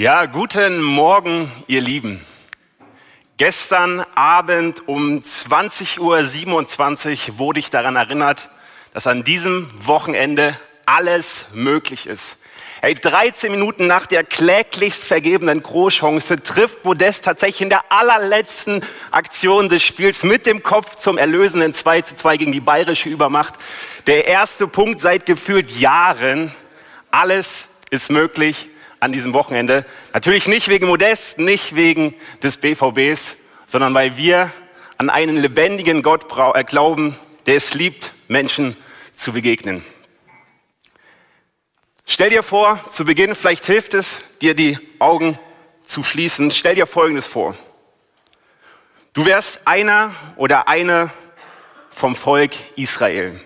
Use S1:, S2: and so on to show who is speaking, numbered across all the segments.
S1: Ja, guten Morgen, ihr Lieben. Gestern Abend um 20.27 Uhr wurde ich daran erinnert, dass an diesem Wochenende alles möglich ist. Hey, 13 Minuten nach der kläglichst vergebenen Großchance trifft Modest tatsächlich in der allerletzten Aktion des Spiels mit dem Kopf zum erlösenden 2 zu 2 gegen die bayerische Übermacht. Der erste Punkt seit gefühlt Jahren. Alles ist möglich an diesem Wochenende. Natürlich nicht wegen Modest, nicht wegen des BVBs, sondern weil wir an einen lebendigen Gott äh, glauben, der es liebt, Menschen zu begegnen. Stell dir vor, zu Beginn, vielleicht hilft es, dir die Augen zu schließen. Stell dir Folgendes vor. Du wärst einer oder eine vom Volk Israel.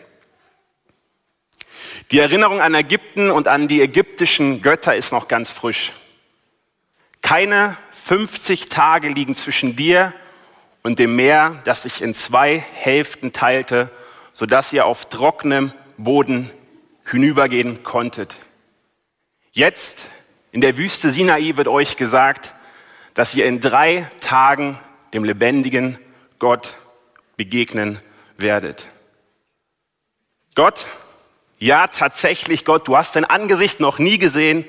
S1: Die Erinnerung an Ägypten und an die ägyptischen Götter ist noch ganz frisch. Keine 50 Tage liegen zwischen dir und dem Meer, das sich in zwei Hälften teilte, sodass ihr auf trockenem Boden hinübergehen konntet. Jetzt in der Wüste Sinai wird euch gesagt, dass ihr in drei Tagen dem lebendigen Gott begegnen werdet. Gott ja, tatsächlich, Gott, du hast sein Angesicht noch nie gesehen,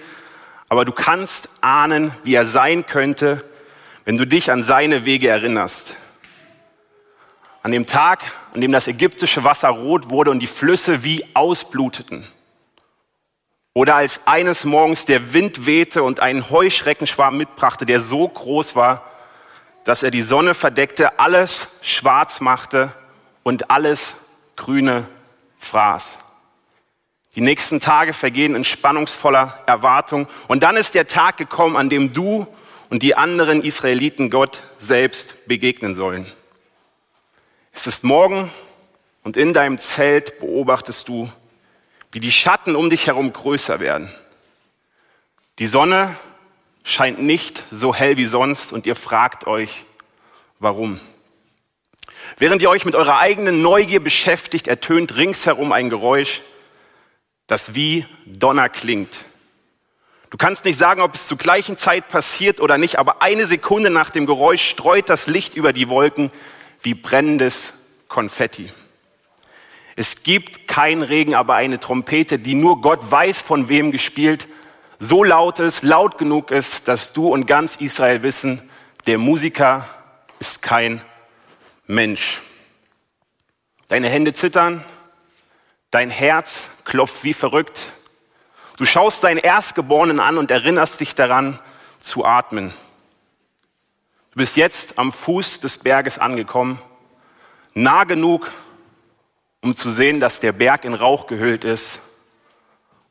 S1: aber du kannst ahnen, wie er sein könnte, wenn du dich an seine Wege erinnerst. An dem Tag, an dem das ägyptische Wasser rot wurde und die Flüsse wie ausbluteten. Oder als eines Morgens der Wind wehte und einen Heuschreckenschwarm mitbrachte, der so groß war, dass er die Sonne verdeckte, alles schwarz machte und alles Grüne fraß. Die nächsten Tage vergehen in spannungsvoller Erwartung. Und dann ist der Tag gekommen, an dem du und die anderen Israeliten Gott selbst begegnen sollen. Es ist morgen und in deinem Zelt beobachtest du, wie die Schatten um dich herum größer werden. Die Sonne scheint nicht so hell wie sonst und ihr fragt euch, warum. Während ihr euch mit eurer eigenen Neugier beschäftigt, ertönt ringsherum ein Geräusch, das wie Donner klingt. Du kannst nicht sagen, ob es zur gleichen Zeit passiert oder nicht, aber eine Sekunde nach dem Geräusch streut das Licht über die Wolken wie brennendes Konfetti. Es gibt keinen Regen, aber eine Trompete, die nur Gott weiß, von wem gespielt, so laut ist, laut genug ist, dass du und ganz Israel wissen, der Musiker ist kein Mensch. Deine Hände zittern, Dein Herz klopft wie verrückt. Du schaust deinen Erstgeborenen an und erinnerst dich daran zu atmen. Du bist jetzt am Fuß des Berges angekommen, nah genug, um zu sehen, dass der Berg in Rauch gehüllt ist,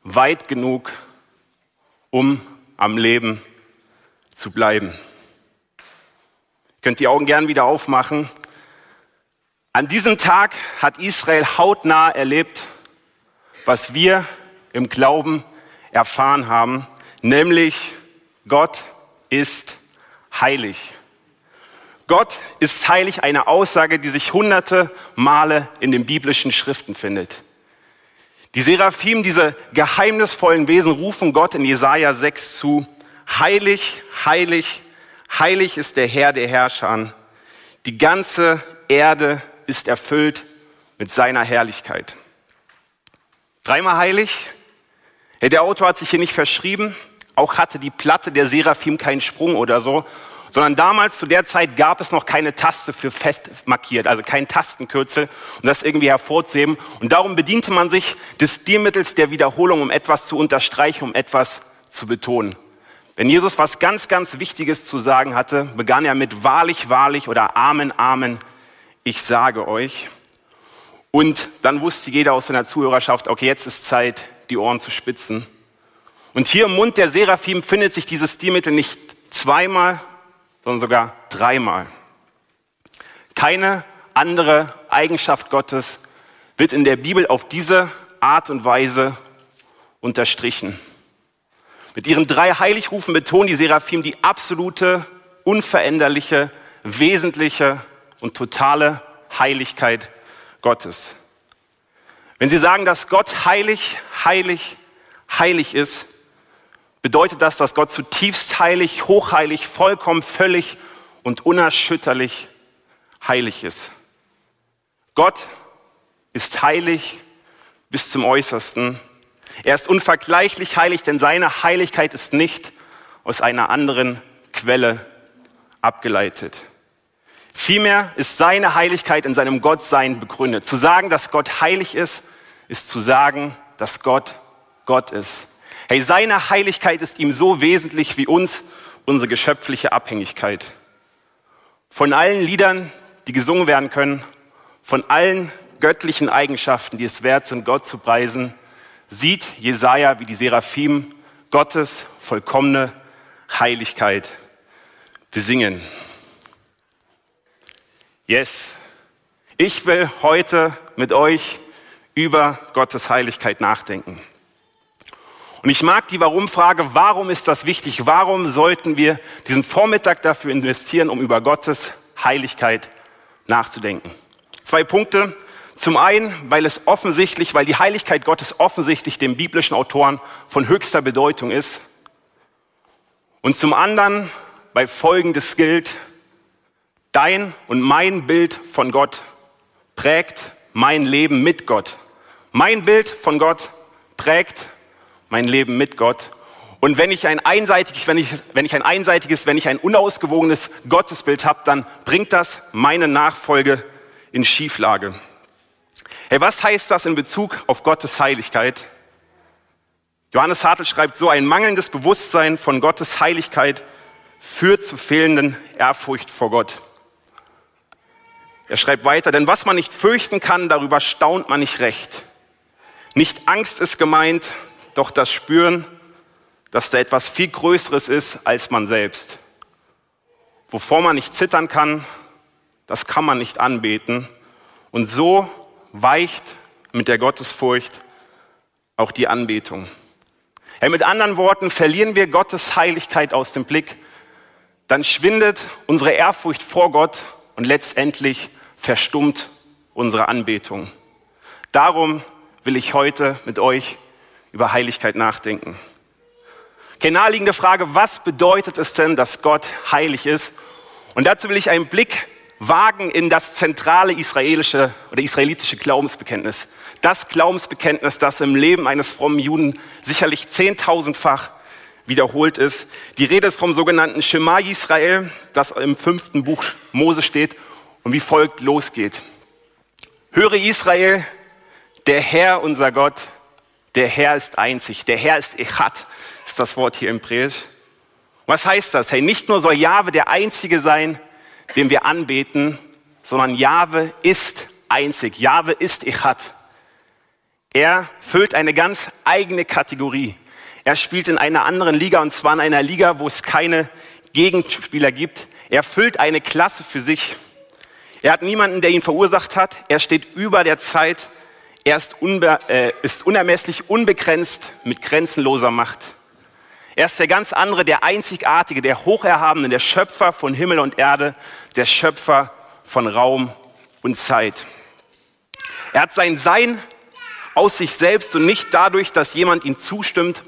S1: weit genug, um am Leben zu bleiben. Ihr könnt die Augen gern wieder aufmachen. An diesem Tag hat Israel hautnah erlebt, was wir im Glauben erfahren haben, nämlich Gott ist heilig. Gott ist heilig, eine Aussage, die sich hunderte Male in den biblischen Schriften findet. Die Seraphim, diese geheimnisvollen Wesen, rufen Gott in Jesaja 6 zu, heilig, heilig, heilig ist der Herr der Herrscher. Die ganze Erde ist erfüllt mit seiner Herrlichkeit. Dreimal heilig. Ja, der Autor hat sich hier nicht verschrieben. Auch hatte die Platte der Seraphim keinen Sprung oder so, sondern damals zu der Zeit gab es noch keine Taste für fest markiert, also kein Tastenkürzel, um das irgendwie hervorzuheben. Und darum bediente man sich des Stilmittels der Wiederholung, um etwas zu unterstreichen, um etwas zu betonen. Wenn Jesus was ganz, ganz Wichtiges zu sagen hatte, begann er mit wahrlich, wahrlich oder Amen, Amen, ich sage euch. Und dann wusste jeder aus seiner Zuhörerschaft, okay, jetzt ist Zeit, die Ohren zu spitzen. Und hier im Mund der Seraphim findet sich dieses Stilmittel nicht zweimal, sondern sogar dreimal. Keine andere Eigenschaft Gottes wird in der Bibel auf diese Art und Weise unterstrichen. Mit ihren drei Heiligrufen betonen die Seraphim die absolute, unveränderliche, wesentliche und totale Heiligkeit Gottes. Wenn sie sagen, dass Gott heilig, heilig, heilig ist, bedeutet das, dass Gott zutiefst heilig, hochheilig, vollkommen, völlig und unerschütterlich heilig ist. Gott ist heilig bis zum Äußersten. Er ist unvergleichlich heilig, denn seine Heiligkeit ist nicht aus einer anderen Quelle abgeleitet. Vielmehr ist seine Heiligkeit in seinem Gottsein begründet. Zu sagen, dass Gott heilig ist, ist zu sagen, dass Gott Gott ist. Hey, seine Heiligkeit ist ihm so wesentlich wie uns unsere geschöpfliche Abhängigkeit. Von allen Liedern, die gesungen werden können, von allen göttlichen Eigenschaften, die es wert sind, Gott zu preisen, sieht Jesaja wie die Seraphim Gottes vollkommene Heiligkeit besingen. Yes, ich will heute mit euch über Gottes Heiligkeit nachdenken. Und ich mag die Warum-Frage, warum ist das wichtig? Warum sollten wir diesen Vormittag dafür investieren, um über Gottes Heiligkeit nachzudenken? Zwei Punkte. Zum einen, weil es offensichtlich, weil die Heiligkeit Gottes offensichtlich den biblischen Autoren von höchster Bedeutung ist. Und zum anderen, weil Folgendes gilt, dein und mein Bild von Gott prägt mein Leben mit Gott. Mein Bild von Gott prägt mein Leben mit Gott. Und wenn ich ein einseitiges, wenn ich, wenn ich ein einseitiges, wenn ich ein unausgewogenes Gottesbild habe, dann bringt das meine Nachfolge in Schieflage. Hey, was heißt das in Bezug auf Gottes Heiligkeit? Johannes Hartl schreibt so, ein mangelndes Bewusstsein von Gottes Heiligkeit führt zu fehlenden Ehrfurcht vor Gott. Er schreibt weiter, denn was man nicht fürchten kann, darüber staunt man nicht recht. Nicht Angst ist gemeint, doch das Spüren, dass da etwas viel Größeres ist als man selbst. Wovor man nicht zittern kann, das kann man nicht anbeten. Und so weicht mit der Gottesfurcht auch die Anbetung. Hey, mit anderen Worten, verlieren wir Gottes Heiligkeit aus dem Blick, dann schwindet unsere Ehrfurcht vor Gott und letztendlich verstummt unsere Anbetung. Darum will ich heute mit euch über Heiligkeit nachdenken. Okay, naheliegende Frage, was bedeutet es denn, dass Gott heilig ist? Und dazu will ich einen Blick wagen in das zentrale israelische oder israelitische Glaubensbekenntnis. Das Glaubensbekenntnis, das im Leben eines frommen Juden sicherlich zehntausendfach wiederholt ist. Die Rede ist vom sogenannten Shema Israel, das im fünften Buch Mose steht und wie folgt losgeht. Höre Israel, der Herr, unser Gott, der Herr ist einzig. Der Herr ist Echat, ist das Wort hier im Präsch. Was heißt das? Hey, nicht nur soll Jahwe der Einzige sein, den wir anbeten, sondern Jahwe ist einzig. Jahwe ist Echat. Er füllt eine ganz eigene Kategorie. Er spielt in einer anderen Liga und zwar in einer Liga, wo es keine Gegenspieler gibt. Er füllt eine Klasse für sich. Er hat niemanden, der ihn verursacht hat. Er steht über der Zeit. Er ist, unbe äh, ist unermesslich unbegrenzt mit grenzenloser Macht. Er ist der ganz andere, der einzigartige, der hocherhabene, der Schöpfer von Himmel und Erde, der Schöpfer von Raum und Zeit. Er hat sein Sein aus sich selbst und nicht dadurch, dass jemand ihm zustimmt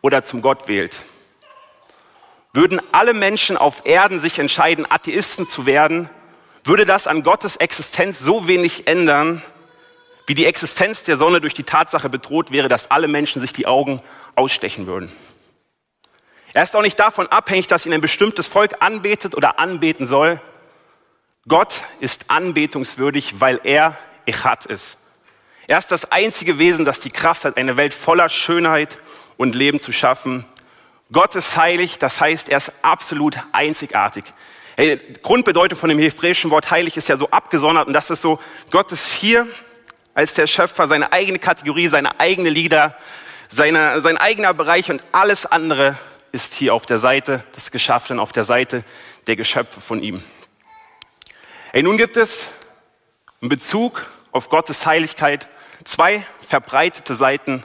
S1: oder zum Gott wählt. Würden alle Menschen auf Erden sich entscheiden, Atheisten zu werden, würde das an Gottes Existenz so wenig ändern, wie die Existenz der Sonne durch die Tatsache bedroht wäre, dass alle Menschen sich die Augen ausstechen würden. Er ist auch nicht davon abhängig, dass ihn ein bestimmtes Volk anbetet oder anbeten soll. Gott ist anbetungswürdig, weil er Echat ist. Er ist das einzige Wesen, das die Kraft hat, eine Welt voller Schönheit und Leben zu schaffen. Gott ist heilig, das heißt, er ist absolut einzigartig. Hey, Grundbedeutung von dem hebräischen Wort heilig ist ja so abgesondert und das ist so, Gott ist hier als der Schöpfer seine eigene Kategorie, seine eigene Lieder, seine, sein eigener Bereich und alles andere ist hier auf der Seite des Geschaffenen, auf der Seite der Geschöpfe von ihm. Hey, nun gibt es in Bezug auf Gottes Heiligkeit zwei verbreitete Seiten,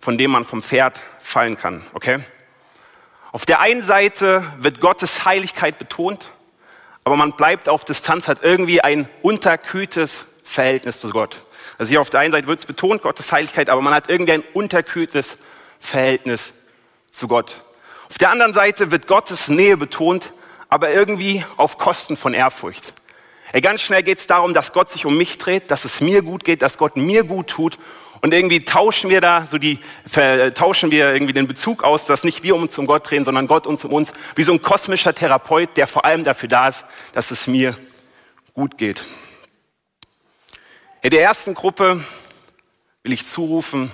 S1: von denen man vom Pferd fallen kann. Okay? Auf der einen Seite wird Gottes Heiligkeit betont, aber man bleibt auf Distanz, hat irgendwie ein unterkühltes Verhältnis zu Gott. Also hier auf der einen Seite wird es betont, Gottes Heiligkeit, aber man hat irgendwie ein unterkühltes Verhältnis zu Gott. Auf der anderen Seite wird Gottes Nähe betont, aber irgendwie auf Kosten von Ehrfurcht. Ey, ganz schnell geht es darum, dass Gott sich um mich dreht, dass es mir gut geht, dass Gott mir gut tut. Und irgendwie tauschen wir da so die, tauschen wir irgendwie den Bezug aus, dass nicht wir uns um Gott drehen, sondern Gott uns um uns, wie so ein kosmischer Therapeut, der vor allem dafür da ist, dass es mir gut geht. In der ersten Gruppe will ich zurufen,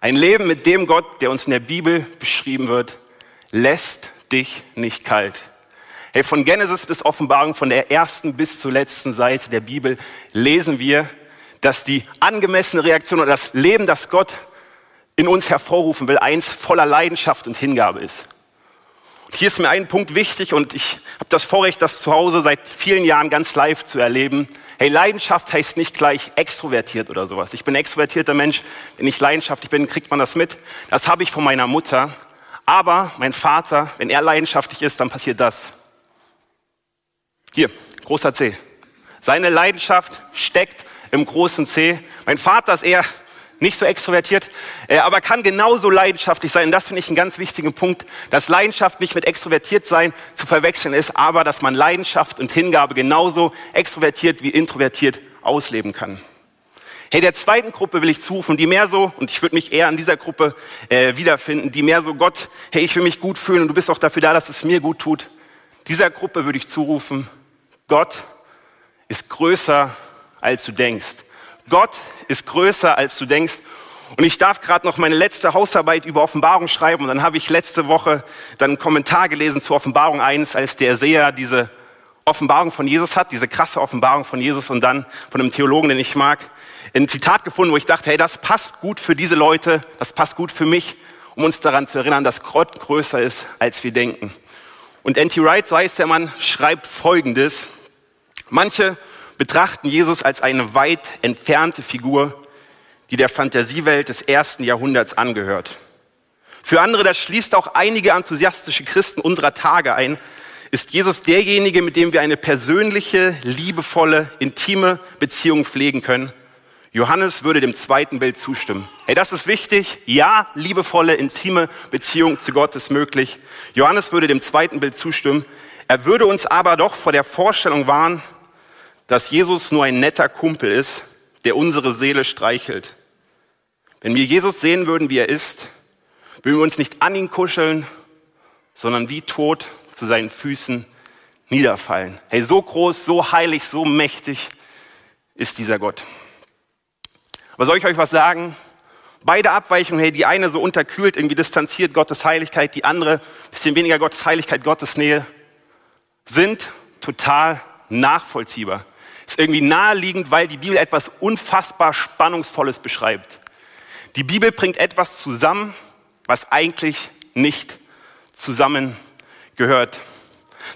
S1: ein Leben mit dem Gott, der uns in der Bibel beschrieben wird, lässt dich nicht kalt. Hey, von Genesis bis Offenbarung, von der ersten bis zur letzten Seite der Bibel lesen wir, dass die angemessene Reaktion oder das Leben, das Gott in uns hervorrufen will, eins voller Leidenschaft und Hingabe ist. Und hier ist mir ein Punkt wichtig und ich habe das Vorrecht, das zu Hause seit vielen Jahren ganz live zu erleben. Hey, Leidenschaft heißt nicht gleich extrovertiert oder sowas. Ich bin ein extrovertierter Mensch. Wenn ich leidenschaftlich bin, kriegt man das mit. Das habe ich von meiner Mutter. Aber mein Vater, wenn er leidenschaftlich ist, dann passiert das. Hier, großer C. Seine Leidenschaft steckt im großen C. Mein Vater ist eher nicht so extrovertiert, äh, aber kann genauso leidenschaftlich sein. Das finde ich einen ganz wichtigen Punkt, dass Leidenschaft nicht mit extrovertiert sein zu verwechseln ist, aber dass man Leidenschaft und Hingabe genauso extrovertiert wie introvertiert ausleben kann. Hey, der zweiten Gruppe will ich zurufen, die mehr so, und ich würde mich eher an dieser Gruppe äh, wiederfinden, die mehr so, Gott, hey, ich will mich gut fühlen und du bist auch dafür da, dass es mir gut tut. Dieser Gruppe würde ich zurufen, Gott ist größer, als du denkst. Gott ist größer, als du denkst. Und ich darf gerade noch meine letzte Hausarbeit über Offenbarung schreiben. Und dann habe ich letzte Woche dann einen Kommentar gelesen zu Offenbarung 1, als der Seher diese Offenbarung von Jesus hat, diese krasse Offenbarung von Jesus und dann von einem Theologen, den ich mag, ein Zitat gefunden, wo ich dachte, hey, das passt gut für diese Leute, das passt gut für mich, um uns daran zu erinnern, dass Gott größer ist, als wir denken. Und N.T. Wright, so heißt der Mann, schreibt Folgendes. Manche betrachten Jesus als eine weit entfernte Figur, die der Fantasiewelt des ersten Jahrhunderts angehört. Für andere, das schließt auch einige enthusiastische Christen unserer Tage ein, ist Jesus derjenige, mit dem wir eine persönliche, liebevolle, intime Beziehung pflegen können. Johannes würde dem zweiten Bild zustimmen. Hey, das ist wichtig. Ja, liebevolle, intime Beziehung zu Gott ist möglich. Johannes würde dem zweiten Bild zustimmen. Er würde uns aber doch vor der Vorstellung warnen, dass Jesus nur ein netter Kumpel ist, der unsere Seele streichelt. Wenn wir Jesus sehen würden, wie er ist, würden wir uns nicht an ihn kuscheln, sondern wie tot zu seinen Füßen niederfallen. Hey, so groß, so heilig, so mächtig ist dieser Gott. Aber soll ich euch was sagen? Beide Abweichungen, hey, die eine so unterkühlt, irgendwie distanziert Gottes Heiligkeit, die andere bisschen weniger Gottes Heiligkeit, Gottes Nähe, sind total nachvollziehbar. Ist irgendwie naheliegend, weil die Bibel etwas unfassbar Spannungsvolles beschreibt. Die Bibel bringt etwas zusammen, was eigentlich nicht zusammengehört.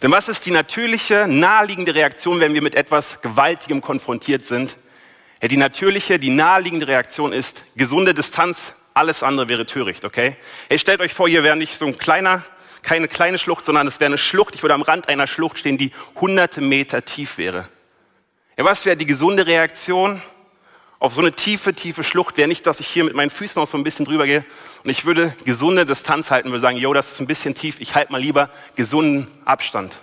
S1: Denn was ist die natürliche, naheliegende Reaktion, wenn wir mit etwas Gewaltigem konfrontiert sind? Ja, die natürliche, die naheliegende Reaktion ist gesunde Distanz, alles andere wäre töricht, okay? Hey, stellt euch vor, hier wäre nicht so ein kleiner, keine kleine Schlucht, sondern es wäre eine Schlucht, ich würde am Rand einer Schlucht stehen, die hunderte Meter tief wäre. Ja, was wäre die gesunde Reaktion auf so eine tiefe, tiefe Schlucht? Wäre nicht, dass ich hier mit meinen Füßen noch so ein bisschen drüber gehe und ich würde gesunde Distanz halten, würde sagen, yo, das ist ein bisschen tief, ich halte mal lieber gesunden Abstand.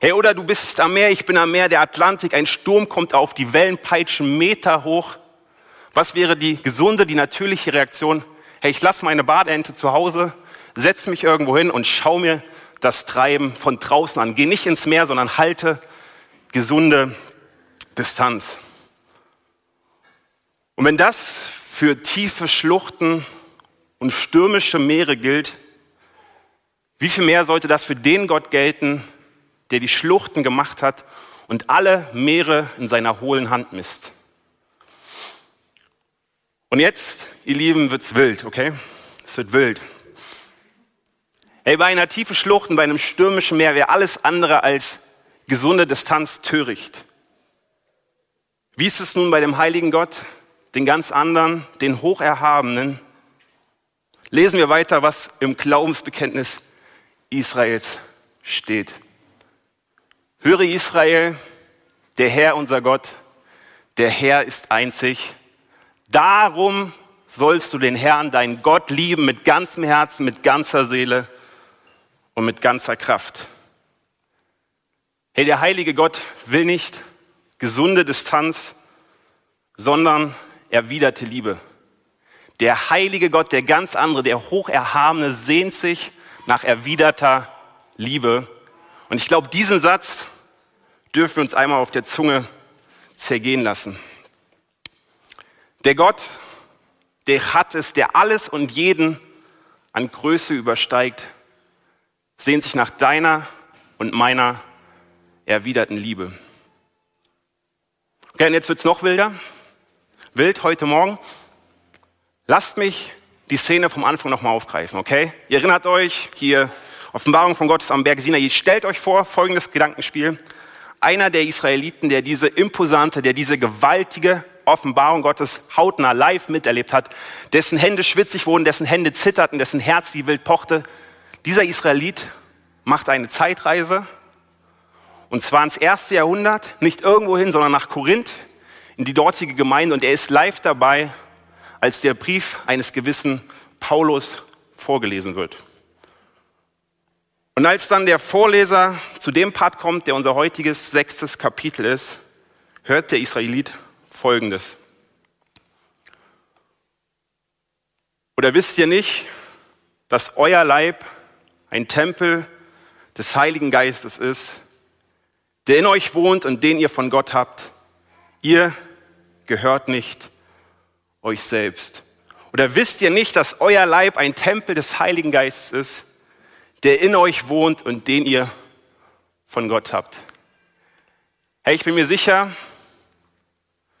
S1: Hey, oder du bist am Meer, ich bin am Meer, der Atlantik, ein Sturm kommt auf, die Wellen peitschen Meter hoch. Was wäre die gesunde, die natürliche Reaktion? Hey, ich lasse meine Badente zu Hause, setze mich irgendwo hin und schaue mir das Treiben von draußen an. Geh nicht ins Meer, sondern halte gesunde Distanz. Und wenn das für tiefe Schluchten und stürmische Meere gilt, wie viel mehr sollte das für den Gott gelten, der die Schluchten gemacht hat und alle Meere in seiner hohlen Hand misst? Und jetzt, ihr Lieben, wird's wild, okay? Es wird wild. Ey, bei einer tiefen Schlucht und bei einem stürmischen Meer wäre alles andere als gesunde Distanz töricht. Wie ist es nun bei dem heiligen Gott, den ganz anderen, den Hocherhabenen? Lesen wir weiter, was im Glaubensbekenntnis Israels steht. Höre Israel, der Herr unser Gott, der Herr ist einzig. Darum sollst du den Herrn, deinen Gott, lieben mit ganzem Herzen, mit ganzer Seele und mit ganzer Kraft. Hey, der heilige Gott will nicht gesunde Distanz, sondern erwiderte Liebe. Der heilige Gott, der ganz andere, der hocherhabene, sehnt sich nach erwiderter Liebe. Und ich glaube, diesen Satz dürfen wir uns einmal auf der Zunge zergehen lassen. Der Gott, der hat es, der alles und jeden an Größe übersteigt, sehnt sich nach deiner und meiner erwiderten Liebe. Okay, und jetzt wird es noch wilder. Wild heute Morgen. Lasst mich die Szene vom Anfang nochmal aufgreifen, okay? Ihr erinnert euch, hier Offenbarung von Gottes am Berg Sinai. Stellt euch vor, folgendes Gedankenspiel. Einer der Israeliten, der diese imposante, der diese gewaltige Offenbarung Gottes hautnah live miterlebt hat, dessen Hände schwitzig wurden, dessen Hände zitterten, dessen Herz wie wild pochte. Dieser Israelit macht eine Zeitreise und zwar ins erste Jahrhundert, nicht irgendwohin, sondern nach Korinth, in die dortige Gemeinde. Und er ist live dabei, als der Brief eines gewissen Paulus vorgelesen wird. Und als dann der Vorleser zu dem Part kommt, der unser heutiges sechstes Kapitel ist, hört der Israelit Folgendes. Oder wisst ihr nicht, dass euer Leib ein Tempel des Heiligen Geistes ist, der in euch wohnt und den ihr von Gott habt. Ihr gehört nicht euch selbst. Oder wisst ihr nicht, dass euer Leib ein Tempel des Heiligen Geistes ist, der in euch wohnt und den ihr von Gott habt? Hey, ich bin mir sicher,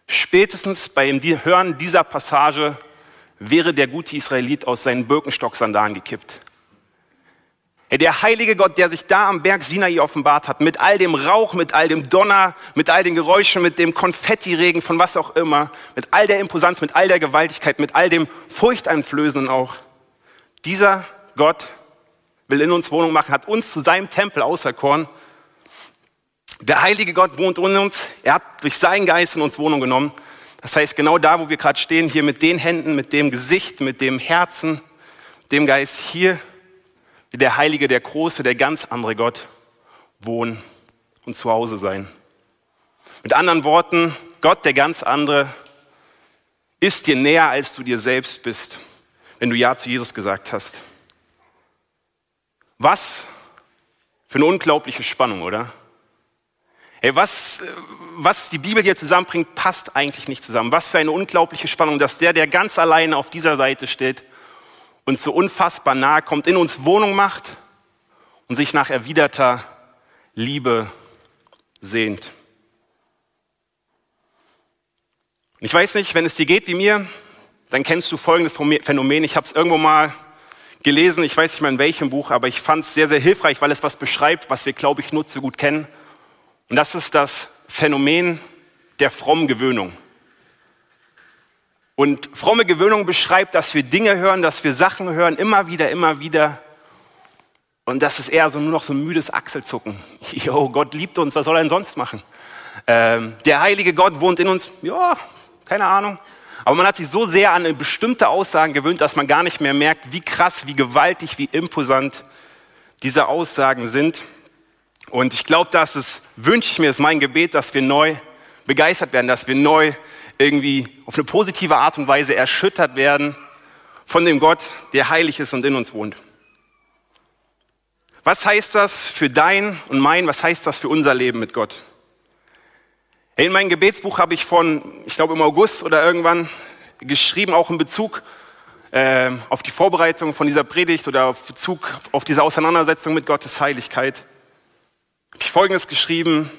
S1: spätestens beim Hören dieser Passage wäre der gute Israelit aus seinen Birkenstock-Sandalen gekippt. Der heilige Gott, der sich da am Berg Sinai offenbart hat, mit all dem Rauch, mit all dem Donner, mit all den Geräuschen, mit dem Konfettiregen von was auch immer, mit all der Imposanz, mit all der Gewaltigkeit, mit all dem Furchteinflößenden auch. Dieser Gott will in uns Wohnung machen, hat uns zu seinem Tempel auserkoren. Der heilige Gott wohnt in uns. Er hat durch seinen Geist in uns Wohnung genommen. Das heißt, genau da, wo wir gerade stehen, hier mit den Händen, mit dem Gesicht, mit dem Herzen, dem Geist, hier der Heilige, der Große, der ganz andere Gott wohnen und zu Hause sein. Mit anderen Worten, Gott, der ganz andere, ist dir näher, als du dir selbst bist, wenn du Ja zu Jesus gesagt hast. Was für eine unglaubliche Spannung, oder? Hey, was, was die Bibel hier zusammenbringt, passt eigentlich nicht zusammen. Was für eine unglaubliche Spannung, dass der, der ganz alleine auf dieser Seite steht, uns so unfassbar nahe kommt, in uns Wohnung macht und sich nach erwiderter Liebe sehnt. Ich weiß nicht, wenn es dir geht wie mir, dann kennst du folgendes Phänomen. Ich habe es irgendwo mal gelesen, ich weiß nicht mal in welchem Buch, aber ich fand es sehr, sehr hilfreich, weil es was beschreibt, was wir, glaube ich, nur zu gut kennen. Und das ist das Phänomen der frommen Gewöhnung. Und fromme Gewöhnung beschreibt, dass wir Dinge hören, dass wir Sachen hören, immer wieder, immer wieder. Und das ist eher so nur noch so ein müdes Achselzucken. Jo, Gott liebt uns, was soll er denn sonst machen? Ähm, der heilige Gott wohnt in uns, ja, keine Ahnung. Aber man hat sich so sehr an bestimmte Aussagen gewöhnt, dass man gar nicht mehr merkt, wie krass, wie gewaltig, wie imposant diese Aussagen sind. Und ich glaube, dass es, wünsche ich mir, ist mein Gebet, dass wir neu begeistert werden, dass wir neu irgendwie auf eine positive Art und Weise erschüttert werden von dem Gott, der heilig ist und in uns wohnt. Was heißt das für dein und mein, was heißt das für unser Leben mit Gott? In meinem Gebetsbuch habe ich von, ich glaube im August oder irgendwann geschrieben, auch in Bezug äh, auf die Vorbereitung von dieser Predigt oder auf Bezug auf diese Auseinandersetzung mit Gottes Heiligkeit, habe ich Folgendes geschrieben.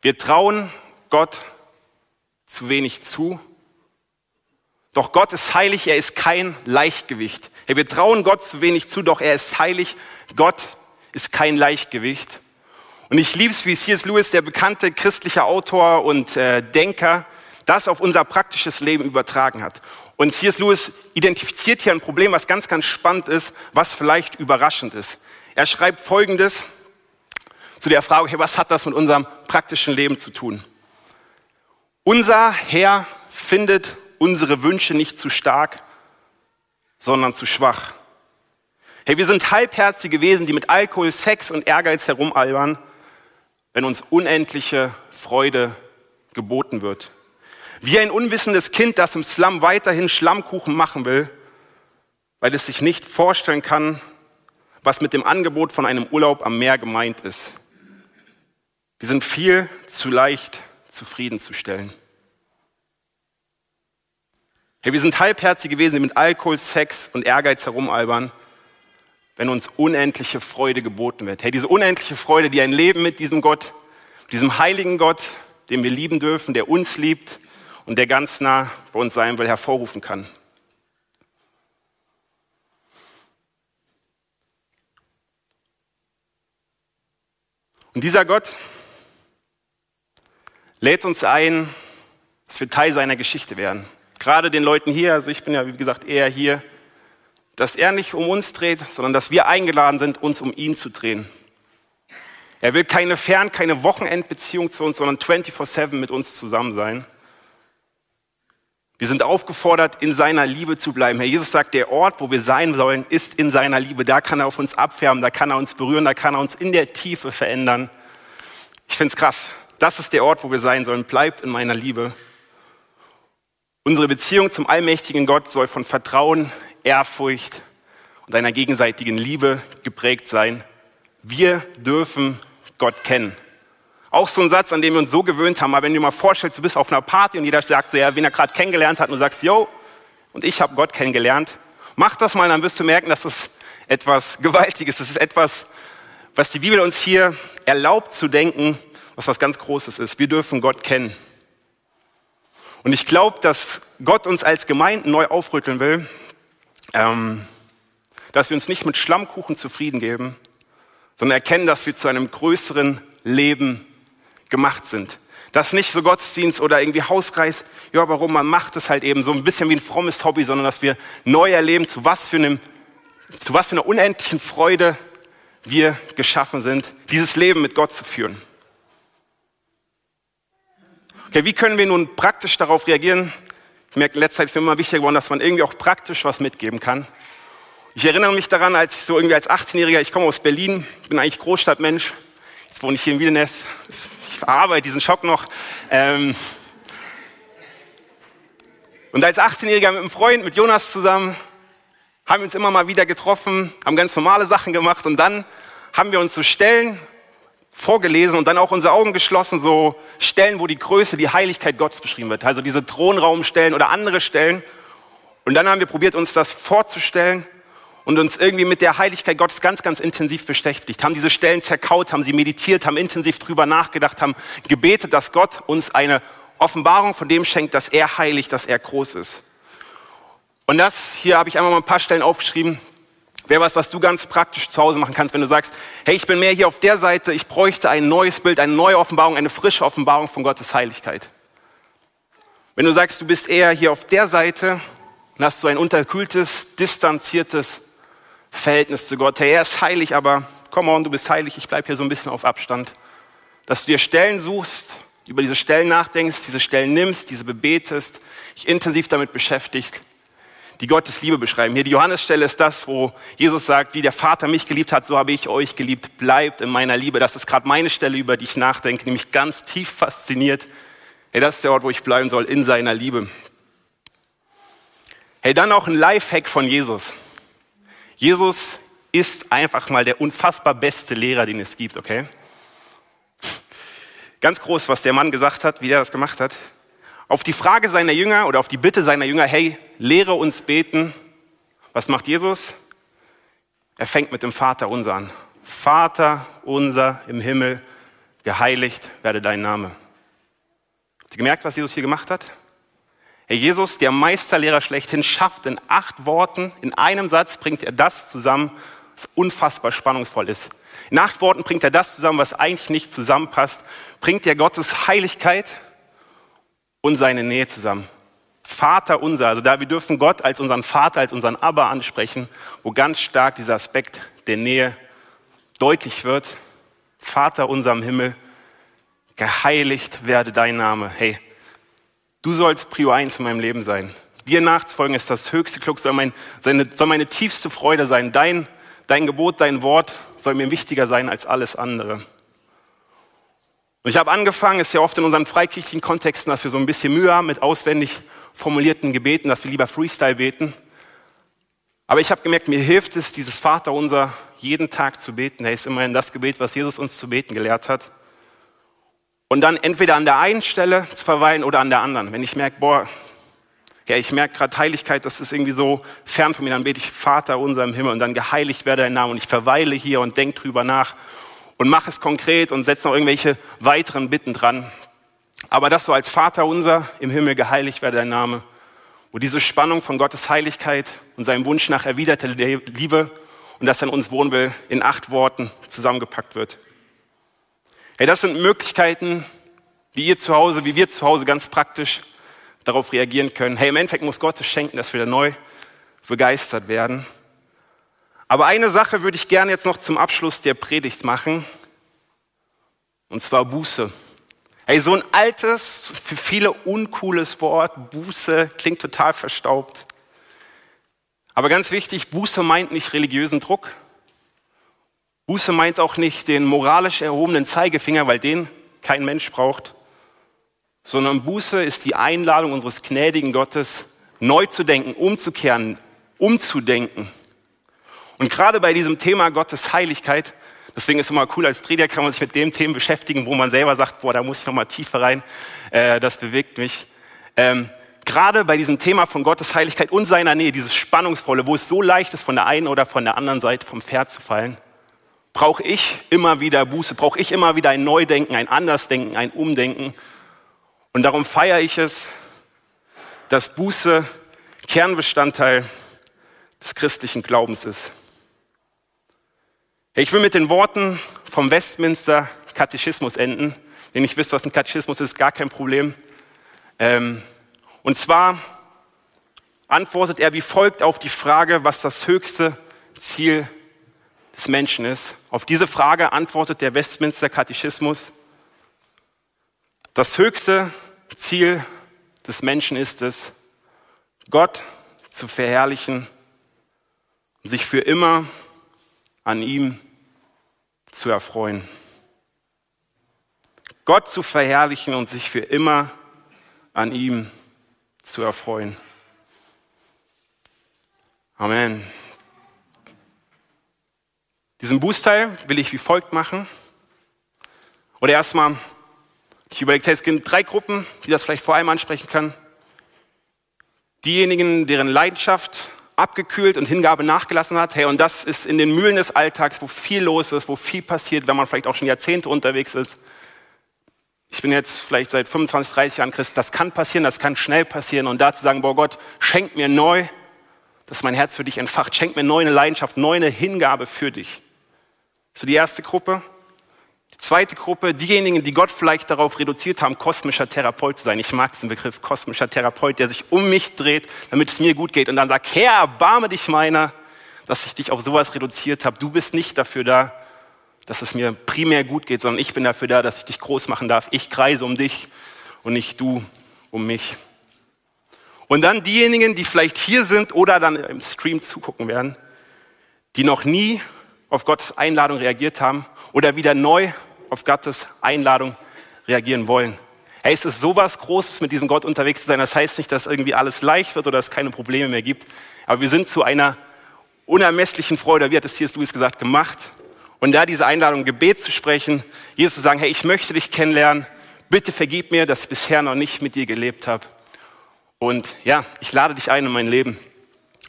S1: Wir trauen Gott zu wenig zu, Doch Gott ist heilig, er ist kein Leichtgewicht. Hey, wir trauen Gott zu wenig zu, doch er ist heilig. Gott ist kein Leichtgewicht. Und ich liebe es, wie C.S. Lewis, der bekannte christliche Autor und äh, Denker, das auf unser praktisches Leben übertragen hat. Und C.S. Lewis identifiziert hier ein Problem, was ganz, ganz spannend ist, was vielleicht überraschend ist. Er schreibt Folgendes zu der Frage, hey, was hat das mit unserem praktischen Leben zu tun? Unser Herr findet unsere Wünsche nicht zu stark, sondern zu schwach. Hey, wir sind halbherzige Wesen, die mit Alkohol, Sex und Ehrgeiz herumalbern, wenn uns unendliche Freude geboten wird. Wie ein unwissendes Kind, das im Slum weiterhin Schlammkuchen machen will, weil es sich nicht vorstellen kann, was mit dem Angebot von einem Urlaub am Meer gemeint ist. Wir sind viel zu leicht zufriedenzustellen. Hey, wir sind halbherzige Wesen, die mit Alkohol, Sex und Ehrgeiz herumalbern, wenn uns unendliche Freude geboten wird. Hey, diese unendliche Freude, die ein Leben mit diesem Gott, diesem heiligen Gott, den wir lieben dürfen, der uns liebt und der ganz nah bei uns sein will, hervorrufen kann. Und dieser Gott lädt uns ein, dass wir Teil seiner Geschichte werden. Gerade den Leuten hier, also ich bin ja wie gesagt eher hier, dass er nicht um uns dreht, sondern dass wir eingeladen sind, uns um ihn zu drehen. Er will keine Fern-, keine Wochenendbeziehung zu uns, sondern 24-7 mit uns zusammen sein. Wir sind aufgefordert, in seiner Liebe zu bleiben. Herr Jesus sagt, der Ort, wo wir sein sollen, ist in seiner Liebe. Da kann er auf uns abfärben, da kann er uns berühren, da kann er uns in der Tiefe verändern. Ich finde es krass. Das ist der Ort, wo wir sein sollen. Bleibt in meiner Liebe. Unsere Beziehung zum allmächtigen Gott soll von Vertrauen, Ehrfurcht und einer gegenseitigen Liebe geprägt sein. Wir dürfen Gott kennen. Auch so ein Satz, an dem wir uns so gewöhnt haben. Aber wenn du dir mal vorstellst, du bist auf einer Party und jeder sagt so, ja, wen er gerade kennengelernt hat und du sagst, yo, und ich habe Gott kennengelernt. Mach das mal, dann wirst du merken, dass das etwas Gewaltiges, das ist etwas, was die Bibel uns hier erlaubt zu denken, was was ganz Großes ist. Wir dürfen Gott kennen. Und ich glaube, dass Gott uns als Gemeinden neu aufrütteln will, ähm, dass wir uns nicht mit Schlammkuchen zufrieden geben, sondern erkennen, dass wir zu einem größeren Leben gemacht sind. Das nicht so Gottesdienst oder irgendwie Hauskreis, ja, warum man macht es halt eben so ein bisschen wie ein frommes Hobby, sondern dass wir neu erleben, zu was für einem, zu was für einer unendlichen Freude wir geschaffen sind, dieses Leben mit Gott zu führen. Okay, wie können wir nun praktisch darauf reagieren? Ich merke, letzte Zeit ist mir immer wichtiger geworden, dass man irgendwie auch praktisch was mitgeben kann. Ich erinnere mich daran, als ich so irgendwie als 18-Jähriger, ich komme aus Berlin, bin eigentlich Großstadtmensch, jetzt wohne ich hier in Wiedenest, verarbeite diesen Schock noch. Ähm und als 18-Jähriger mit einem Freund, mit Jonas zusammen, haben wir uns immer mal wieder getroffen, haben ganz normale Sachen gemacht und dann haben wir uns so Stellen vorgelesen und dann auch unsere Augen geschlossen, so Stellen, wo die Größe, die Heiligkeit Gottes beschrieben wird. Also diese Thronraumstellen oder andere Stellen. Und dann haben wir probiert, uns das vorzustellen und uns irgendwie mit der Heiligkeit Gottes ganz, ganz intensiv beschäftigt, haben diese Stellen zerkaut, haben sie meditiert, haben intensiv drüber nachgedacht, haben gebetet, dass Gott uns eine Offenbarung von dem schenkt, dass er heilig, dass er groß ist. Und das, hier habe ich einmal mal ein paar Stellen aufgeschrieben, wäre was, was du ganz praktisch zu Hause machen kannst, wenn du sagst, hey, ich bin mehr hier auf der Seite, ich bräuchte ein neues Bild, eine neue Offenbarung, eine frische Offenbarung von Gottes Heiligkeit. Wenn du sagst, du bist eher hier auf der Seite, dann hast du ein unterkühltes, distanziertes Verhältnis zu Gott. Hey, er ist heilig, aber komm on, du bist heilig, ich bleibe hier so ein bisschen auf Abstand. Dass du dir Stellen suchst, über diese Stellen nachdenkst, diese Stellen nimmst, diese bebetest, dich intensiv damit beschäftigt, die Gottes Liebe beschreiben. Hier die Johannesstelle ist das, wo Jesus sagt, wie der Vater mich geliebt hat, so habe ich euch geliebt, bleibt in meiner Liebe. Das ist gerade meine Stelle, über die ich nachdenke, mich ganz tief fasziniert. Hey, das ist der Ort, wo ich bleiben soll, in seiner Liebe. Hey, dann auch ein Lifehack von Jesus. Jesus ist einfach mal der unfassbar beste Lehrer, den es gibt, okay? Ganz groß, was der Mann gesagt hat, wie er das gemacht hat. Auf die Frage seiner Jünger oder auf die Bitte seiner Jünger, hey, lehre uns beten, was macht Jesus? Er fängt mit dem Vater unser an. Vater unser im Himmel, geheiligt werde dein Name. Habt ihr gemerkt, was Jesus hier gemacht hat? Herr Jesus, der Meisterlehrer schlechthin, schafft in acht Worten, in einem Satz bringt er das zusammen, was unfassbar spannungsvoll ist. In acht Worten bringt er das zusammen, was eigentlich nicht zusammenpasst. Bringt er Gottes Heiligkeit und seine Nähe zusammen. Vater unser, also da wir dürfen Gott als unseren Vater, als unseren Abba ansprechen, wo ganz stark dieser Aspekt der Nähe deutlich wird. Vater unser im Himmel, geheiligt werde dein Name. Hey, du sollst Prio 1 in meinem Leben sein. Dir nachzufolgen ist das höchste Glück, soll, mein, seine, soll meine tiefste Freude sein. Dein, dein Gebot, dein Wort soll mir wichtiger sein als alles andere. Und ich habe angefangen, es ist ja oft in unseren freikirchlichen Kontexten, dass wir so ein bisschen Mühe haben mit auswendig formulierten Gebeten, dass wir lieber Freestyle beten. Aber ich habe gemerkt, mir hilft es, dieses Vaterunser jeden Tag zu beten. Er ist immerhin das Gebet, was Jesus uns zu beten gelehrt hat. Und dann entweder an der einen Stelle zu verweilen oder an der anderen. Wenn ich merke, boah, ja, ich merke gerade Heiligkeit, das ist irgendwie so fern von mir, dann bete ich Vater unser im Himmel und dann geheiligt werde dein Name und ich verweile hier und denke drüber nach und mache es konkret und setze noch irgendwelche weiteren Bitten dran. Aber das so als Vater unser im Himmel geheiligt werde dein Name, wo diese Spannung von Gottes Heiligkeit und seinem Wunsch nach erwiderter Liebe und das an uns wohnen will, in acht Worten zusammengepackt wird. Hey, das sind Möglichkeiten, wie ihr zu Hause, wie wir zu Hause ganz praktisch darauf reagieren können. Hey, im Endeffekt muss Gott es schenken, dass wir da neu begeistert werden. Aber eine Sache würde ich gerne jetzt noch zum Abschluss der Predigt machen, und zwar Buße. Hey, so ein altes, für viele uncooles Wort, Buße, klingt total verstaubt. Aber ganz wichtig, Buße meint nicht religiösen Druck. Buße meint auch nicht den moralisch erhobenen Zeigefinger, weil den kein Mensch braucht sondern Buße ist die Einladung unseres gnädigen Gottes, neu zu denken, umzukehren, umzudenken. Und gerade bei diesem Thema Gottes Heiligkeit, deswegen ist es immer cool, als Prediger kann man sich mit dem Themen beschäftigen, wo man selber sagt, boah, da muss ich noch mal tiefer rein, äh, das bewegt mich. Ähm, gerade bei diesem Thema von Gottes Heiligkeit und seiner Nähe, dieses Spannungsvolle, wo es so leicht ist, von der einen oder von der anderen Seite vom Pferd zu fallen, brauche ich immer wieder Buße, brauche ich immer wieder ein Neudenken, ein Andersdenken, ein Umdenken und darum feiere ich es, dass Buße Kernbestandteil des christlichen Glaubens ist. Ich will mit den Worten vom Westminster Katechismus enden. Wenn ich wisst, was ein Katechismus ist, gar kein Problem. Ähm, und zwar antwortet er wie folgt auf die Frage, was das höchste Ziel des Menschen ist. Auf diese Frage antwortet der Westminster Katechismus. Das höchste Ziel des Menschen ist es, Gott zu verherrlichen und sich für immer an ihm zu erfreuen. Gott zu verherrlichen und sich für immer an ihm zu erfreuen. Amen. Diesen Bußteil will ich wie folgt machen. Oder erstmal ich überlege, es gibt drei Gruppen, die das vielleicht vor allem ansprechen können. Diejenigen, deren Leidenschaft abgekühlt und Hingabe nachgelassen hat. Hey, und das ist in den Mühlen des Alltags, wo viel los ist, wo viel passiert, wenn man vielleicht auch schon Jahrzehnte unterwegs ist. Ich bin jetzt vielleicht seit 25, 30 Jahren Christ. Das kann passieren, das kann schnell passieren. Und da zu sagen, boah Gott, schenk mir neu, dass mein Herz für dich entfacht. Schenk mir neu eine Leidenschaft, neu eine Hingabe für dich. So die erste Gruppe. Die zweite Gruppe, diejenigen, die Gott vielleicht darauf reduziert haben, kosmischer Therapeut zu sein. Ich mag diesen Begriff kosmischer Therapeut, der sich um mich dreht, damit es mir gut geht und dann sagt, Herr, erbarme dich meiner, dass ich dich auf sowas reduziert habe. Du bist nicht dafür da, dass es mir primär gut geht, sondern ich bin dafür da, dass ich dich groß machen darf. Ich kreise um dich und nicht du um mich. Und dann diejenigen, die vielleicht hier sind oder dann im Stream zugucken werden, die noch nie auf Gottes Einladung reagiert haben oder wieder neu auf Gottes Einladung reagieren wollen. Hey, es ist sowas Großes, mit diesem Gott unterwegs zu sein. Das heißt nicht, dass irgendwie alles leicht wird oder es keine Probleme mehr gibt. Aber wir sind zu einer unermesslichen Freude, wie hat es C.S. Lewis gesagt, gemacht. Und da diese Einladung, Gebet zu sprechen, Jesus zu sagen, hey, ich möchte dich kennenlernen. Bitte vergib mir, dass ich bisher noch nicht mit dir gelebt habe. Und ja, ich lade dich ein in mein Leben.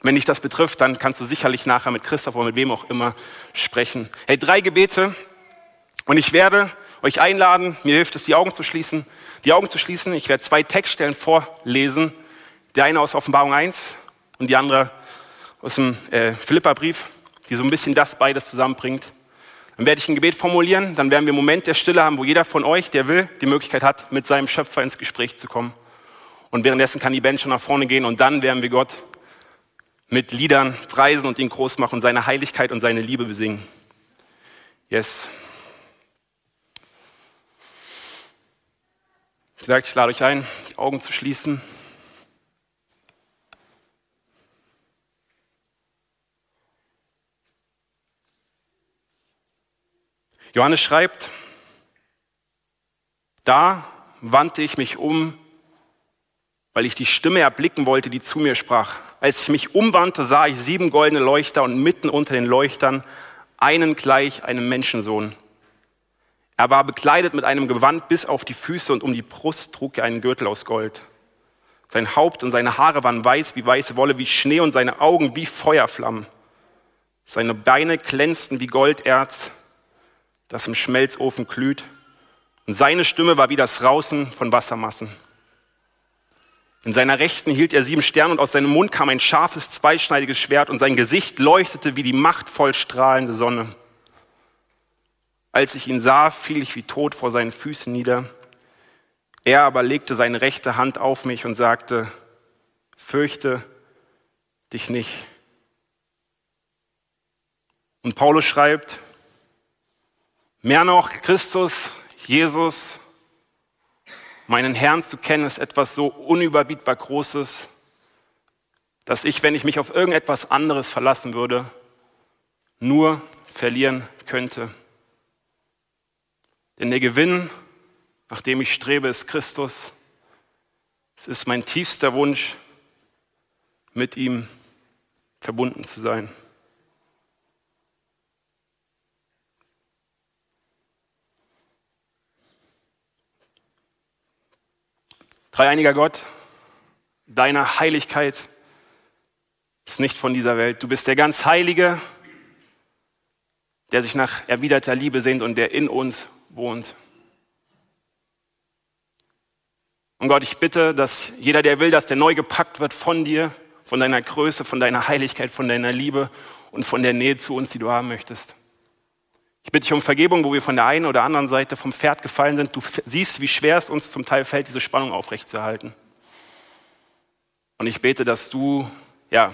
S1: Wenn dich das betrifft, dann kannst du sicherlich nachher mit Christoph oder mit wem auch immer sprechen. Hey, drei Gebete. Und ich werde euch einladen, mir hilft es, die Augen zu schließen, die Augen zu schließen. Ich werde zwei Textstellen vorlesen, Der eine aus Offenbarung 1 und die andere aus dem äh, Philipperbrief, die so ein bisschen das beides zusammenbringt. Dann werde ich ein Gebet formulieren, dann werden wir einen Moment der Stille haben, wo jeder von euch, der will, die Möglichkeit hat, mit seinem Schöpfer ins Gespräch zu kommen. Und währenddessen kann die Band schon nach vorne gehen und dann werden wir Gott mit Liedern preisen und ihn groß machen, seine Heiligkeit und seine Liebe besingen. Yes. Ich sage, ich lade euch ein, die Augen zu schließen. Johannes schreibt, da wandte ich mich um, weil ich die Stimme erblicken wollte, die zu mir sprach. Als ich mich umwandte, sah ich sieben goldene Leuchter und mitten unter den Leuchtern einen gleich einem Menschensohn. Er war bekleidet mit einem Gewand bis auf die Füße und um die Brust trug er einen Gürtel aus Gold. Sein Haupt und seine Haare waren weiß wie weiße Wolle, wie Schnee und seine Augen wie Feuerflammen. Seine Beine glänzten wie Golderz das im Schmelzofen glüht. Und seine Stimme war wie das Rausen von Wassermassen. In seiner Rechten hielt er sieben Sterne und aus seinem Mund kam ein scharfes, zweischneidiges Schwert und sein Gesicht leuchtete wie die machtvoll strahlende Sonne. Als ich ihn sah, fiel ich wie tot vor seinen Füßen nieder. Er aber legte seine rechte Hand auf mich und sagte, fürchte dich nicht. Und Paulus schreibt, Mehr noch, Christus, Jesus, meinen Herrn zu kennen, ist etwas so unüberbietbar Großes, dass ich, wenn ich mich auf irgendetwas anderes verlassen würde, nur verlieren könnte. Denn der Gewinn, nach dem ich strebe, ist Christus. Es ist mein tiefster Wunsch, mit ihm verbunden zu sein. Dreieiniger Gott, deine Heiligkeit ist nicht von dieser Welt. Du bist der ganz Heilige, der sich nach erwiderter Liebe sehnt und der in uns wohnt. Und Gott, ich bitte, dass jeder, der will, dass der neu gepackt wird von dir, von deiner Größe, von deiner Heiligkeit, von deiner Liebe und von der Nähe zu uns, die du haben möchtest. Ich bitte dich um Vergebung, wo wir von der einen oder anderen Seite vom Pferd gefallen sind. Du siehst, wie schwer es uns zum Teil fällt, diese Spannung aufrechtzuerhalten. Und ich bete, dass du ja,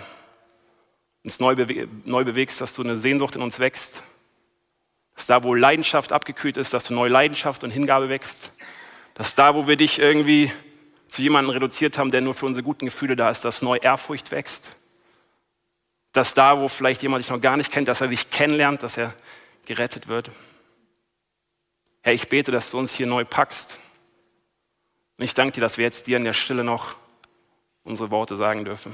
S1: uns neu, bewe neu bewegst, dass du eine Sehnsucht in uns wächst. Dass da, wo Leidenschaft abgekühlt ist, dass du neue Leidenschaft und Hingabe wächst. Dass da, wo wir dich irgendwie zu jemandem reduziert haben, der nur für unsere guten Gefühle da ist, dass neu Ehrfurcht wächst. Dass da, wo vielleicht jemand dich noch gar nicht kennt, dass er dich kennenlernt, dass er gerettet wird. Herr, ich bete, dass du uns hier neu packst. Und ich danke dir, dass wir jetzt dir in der Stille noch unsere Worte sagen dürfen.